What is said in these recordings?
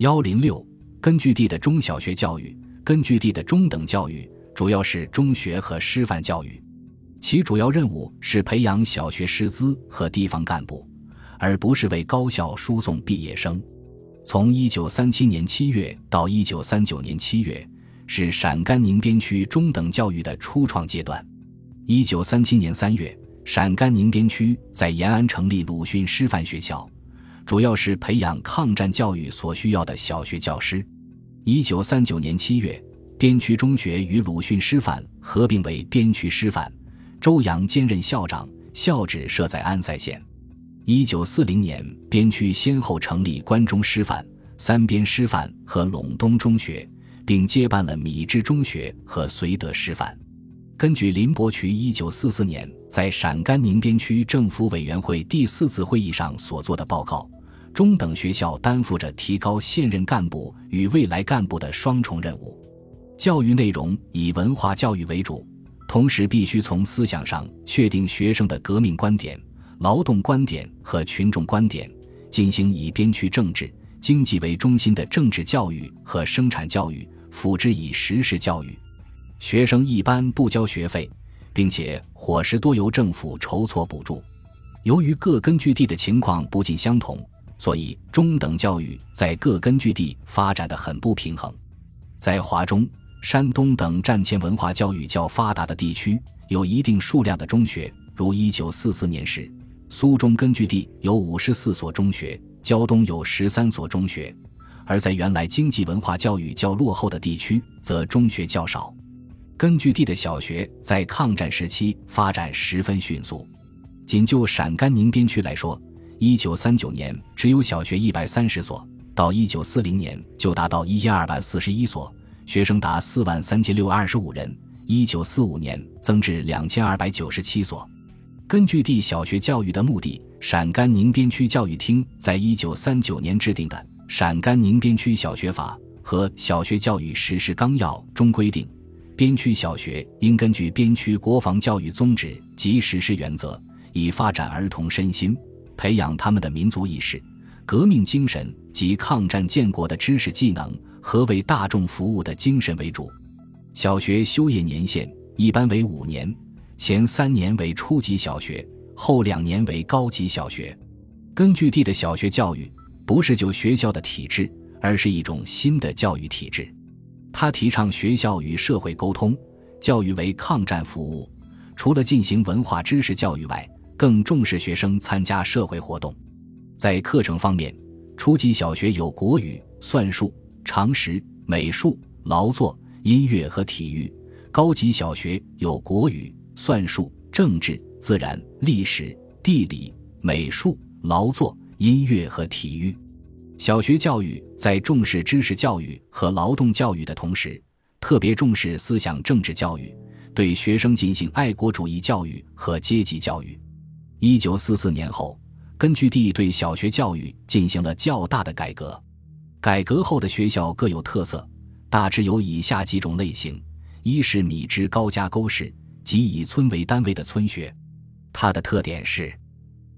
幺零六根据地的中小学教育，根据地的中等教育主要是中学和师范教育，其主要任务是培养小学师资和地方干部，而不是为高校输送毕业生。从一九三七年七月到一九三九年七月，是陕甘宁边区中等教育的初创阶段。一九三七年三月，陕甘宁边区在延安成立鲁迅师范学校，主要是培养抗战教育所需要的小学教师。一九三九年七月，边区中学与鲁迅师范合并为边区师范，周扬兼任校长，校址设在安塞县。一九四零年，边区先后成立关中师范、三边师范和陇东中学，并接办了米脂中学和绥德师范。根据林伯渠一九四四年在陕甘宁边区政府委员会第四次会议上所做的报告，中等学校担负着提高现任干部与未来干部的双重任务。教育内容以文化教育为主，同时必须从思想上确定学生的革命观点、劳动观点和群众观点，进行以边区政治、经济为中心的政治教育和生产教育，辅之以实事教育。学生一般不交学费，并且伙食多由政府筹措补助。由于各根据地的情况不尽相同，所以中等教育在各根据地发展的很不平衡。在华中、山东等战前文化教育较发达的地区，有一定数量的中学，如1944年时，苏中根据地有54所中学，胶东有13所中学；而在原来经济文化教育较落后的地区，则中学较少。根据地的小学在抗战时期发展十分迅速，仅就陕甘宁边区来说，一九三九年只有小学一百三十所，到一九四零年就达到一千二百四十一所，学生达四万三千六二十五人。一九四五年增至两千二百九十七所。根据地小学教育的目的，陕甘宁边区教育厅在一九三九年制定的《陕甘宁边区小学法》和《小学教育实施纲要》中规定。边区小学应根据边区国防教育宗旨及实施原则，以发展儿童身心、培养他们的民族意识、革命精神及抗战建国的知识技能和为大众服务的精神为主。小学修业年限一般为五年，前三年为初级小学，后两年为高级小学。根据地的小学教育不是就学校的体制，而是一种新的教育体制。他提倡学校与社会沟通，教育为抗战服务。除了进行文化知识教育外，更重视学生参加社会活动。在课程方面，初级小学有国语、算术、常识、美术、劳作、音乐和体育；高级小学有国语、算术、政治、自然、历史、地理、美术、劳作、音乐和体育。小学教育在重视知识教育和劳动教育的同时，特别重视思想政治教育，对学生进行爱国主义教育和阶级教育。一九四四年后，根据地对小学教育进行了较大的改革。改革后的学校各有特色，大致有以下几种类型：一是米脂高加沟式，即以村为单位的村学，它的特点是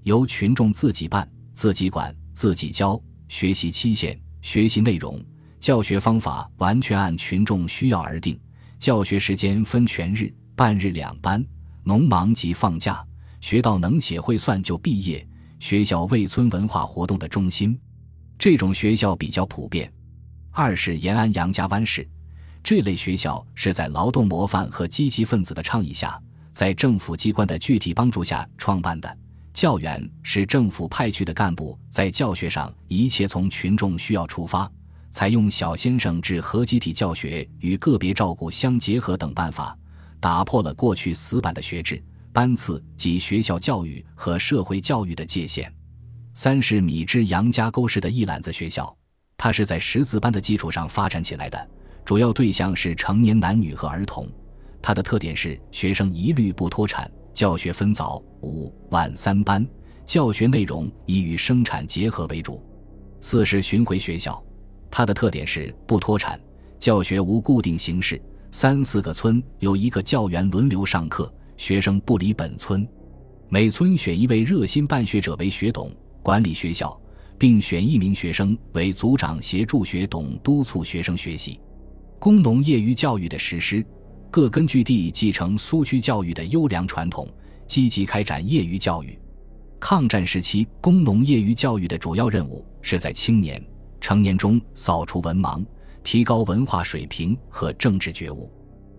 由群众自己办、自己管、自己教。学习期限、学习内容、教学方法完全按群众需要而定。教学时间分全日、半日两班，农忙及放假，学到能写会算就毕业。学校为村文化活动的中心，这种学校比较普遍。二是延安杨家湾市，这类学校是在劳动模范和积极分子的倡议下，在政府机关的具体帮助下创办的。教员是政府派去的干部，在教学上一切从群众需要出发，采用小先生制和集体教学与个别照顾相结合等办法，打破了过去死板的学制、班次及学校教育和社会教育的界限。三是米脂杨家沟式的一揽子学校，它是在识字班的基础上发展起来的，主要对象是成年男女和儿童。它的特点是学生一律不脱产。教学分早、午、晚三班，教学内容以与生产结合为主。四是巡回学校，它的特点是不脱产，教学无固定形式，三四个村有一个教员轮流上课，学生不离本村。每村选一位热心办学者为学董，管理学校，并选一名学生为组长，协助学董督促学生学习。工农业余教育的实施，各根据地继承苏区教育的优良传统，积极开展业余教育。抗战时期，工农业余教育的主要任务是在青年、成年中扫除文盲，提高文化水平和政治觉悟。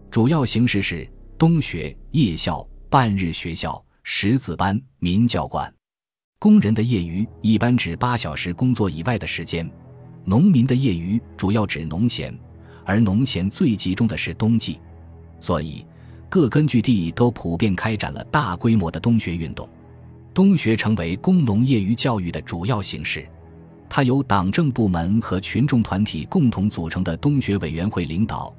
主要形式是冬学、夜校、半日学校、识字班、民教馆。工人的业余一般指八小时工作以外的时间，农民的业余主要指农闲，而农闲最集中的是冬季，所以各根据地都普遍开展了大规模的冬学运动。冬学成为工农业余教育的主要形式，它由党政部门和群众团体共同组成的冬学委员会领导，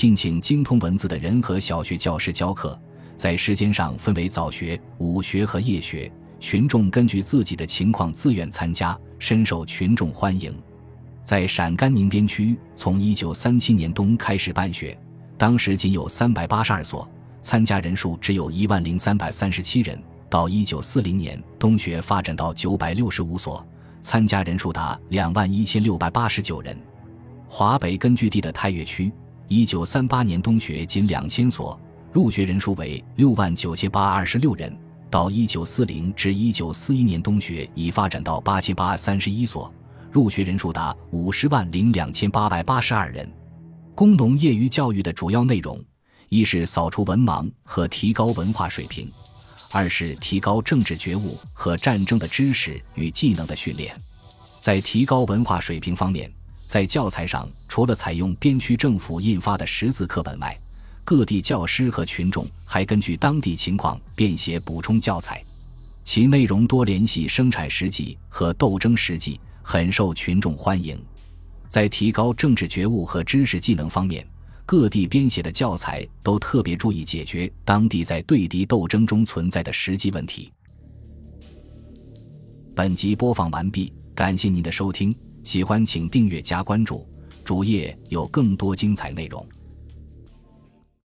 聘请精通文字的人和小学教师教课，在时间上分为早学、午学和夜学。群众根据自己的情况自愿参加，深受群众欢迎。在陕甘宁边区，从1937年冬开始办学，当时仅有382所，参加人数只有一万零三百三十七人。到1940年，冬学发展到965所，参加人数达两万一千六百八十九人。华北根据地的太岳区，1938年冬学仅两千所，入学人数为六万九千八二十六人。到一九四零至一九四一年，冬学已发展到八千八百三十一所，入学人数达五十万零两千八百八十二人。工农业余教育的主要内容，一是扫除文盲和提高文化水平，二是提高政治觉悟和战争的知识与技能的训练。在提高文化水平方面，在教材上除了采用边区政府印发的识字课本外，各地教师和群众还根据当地情况编写补充教材，其内容多联系生产实际和斗争实际，很受群众欢迎。在提高政治觉悟和知识技能方面，各地编写的教材都特别注意解决当地在对敌斗争中存在的实际问题。本集播放完毕，感谢您的收听，喜欢请订阅加关注，主页有更多精彩内容。